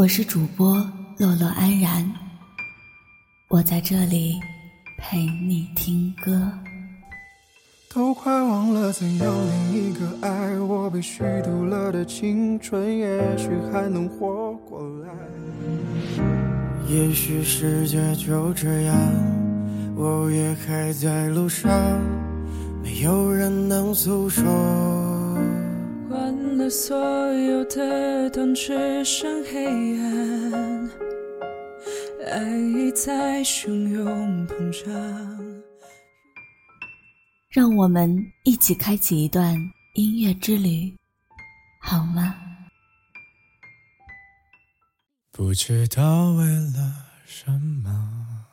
我是主播洛洛安然，我在这里陪你听歌。都快忘了怎样另一个爱我，被虚度了的青春，也许还能活过来。也许世界就这样，我也还在路上，没有人能诉说。所有的灯，只剩黑暗，爱已在汹涌膨胀。让我们一起开启一段音乐之旅，好吗？不知道为了什么，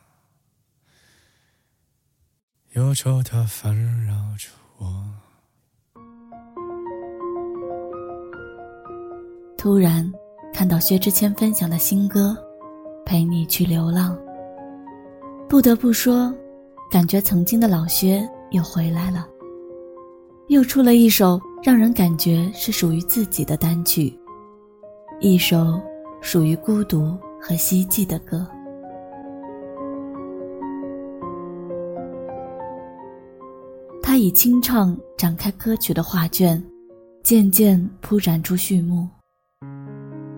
忧愁它烦扰着我。突然看到薛之谦分享的新歌《陪你去流浪》，不得不说，感觉曾经的老薛又回来了，又出了一首让人感觉是属于自己的单曲，一首属于孤独和希冀的歌。他以清唱展开歌曲的画卷，渐渐铺展出序幕。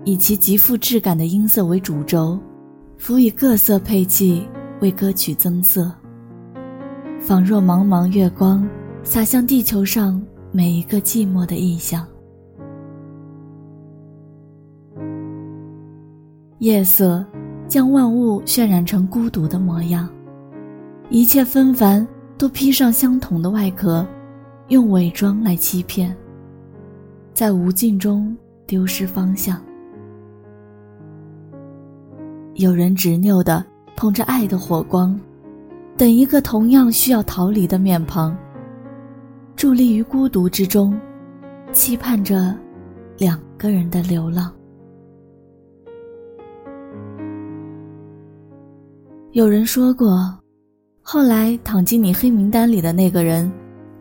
以其极富质感的音色为主轴，辅以各色配器为歌曲增色，仿若茫茫月光洒向地球上每一个寂寞的意象。夜色将万物渲染成孤独的模样，一切纷繁都披上相同的外壳，用伪装来欺骗，在无尽中丢失方向。有人执拗地捧着爱的火光，等一个同样需要逃离的面庞。伫立于孤独之中，期盼着两个人的流浪。有人说过，后来躺进你黑名单里的那个人，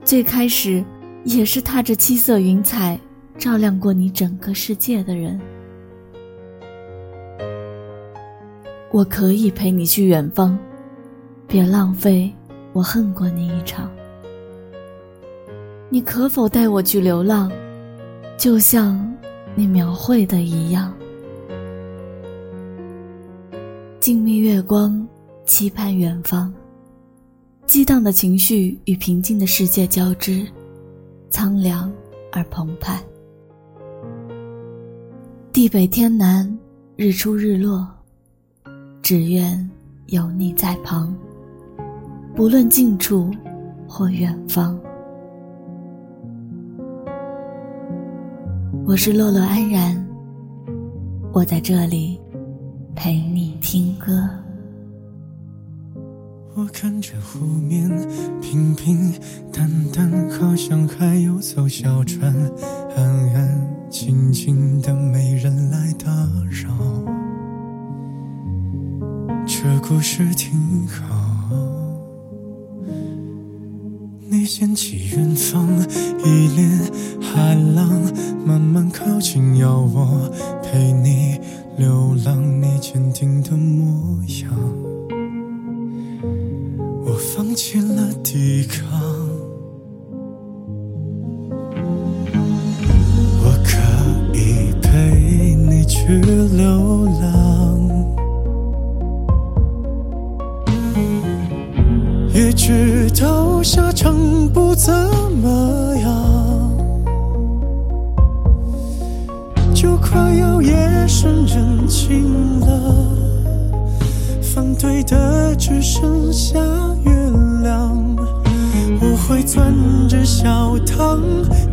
最开始也是踏着七色云彩，照亮过你整个世界的人。我可以陪你去远方，别浪费我恨过你一场。你可否带我去流浪，就像你描绘的一样？静谧月光，期盼远方，激荡的情绪与平静的世界交织，苍凉而澎湃。地北天南，日出日落。只愿有你在旁，不论近处或远方。我是洛洛安然，我在这里陪你听歌。我看着湖面平平淡淡，好像还有艘小船，安安静静的，没人来打扰。这故事挺好，你掀起远方，一脸海浪，慢慢靠近，要我陪你流浪，你坚定的模样，我放弃了抵抗，知道下场不怎么样，就快要夜深人静了，反对的只剩下月亮。我会攥着小糖，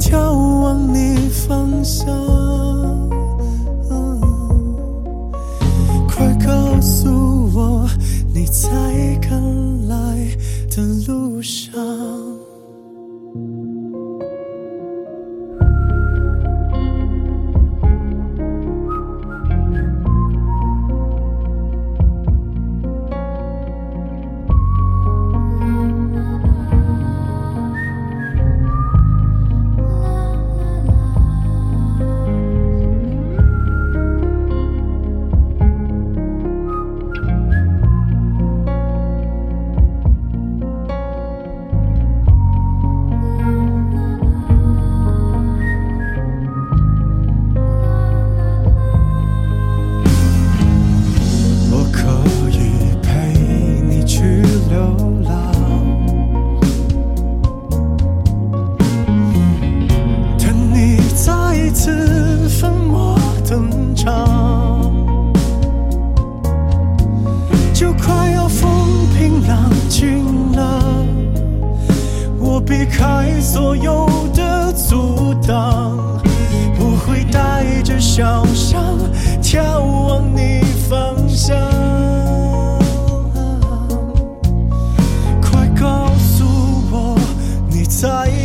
眺望你方向。告诉我，你在赶来。的路上。桥上，眺望你方向。快告诉我，你在。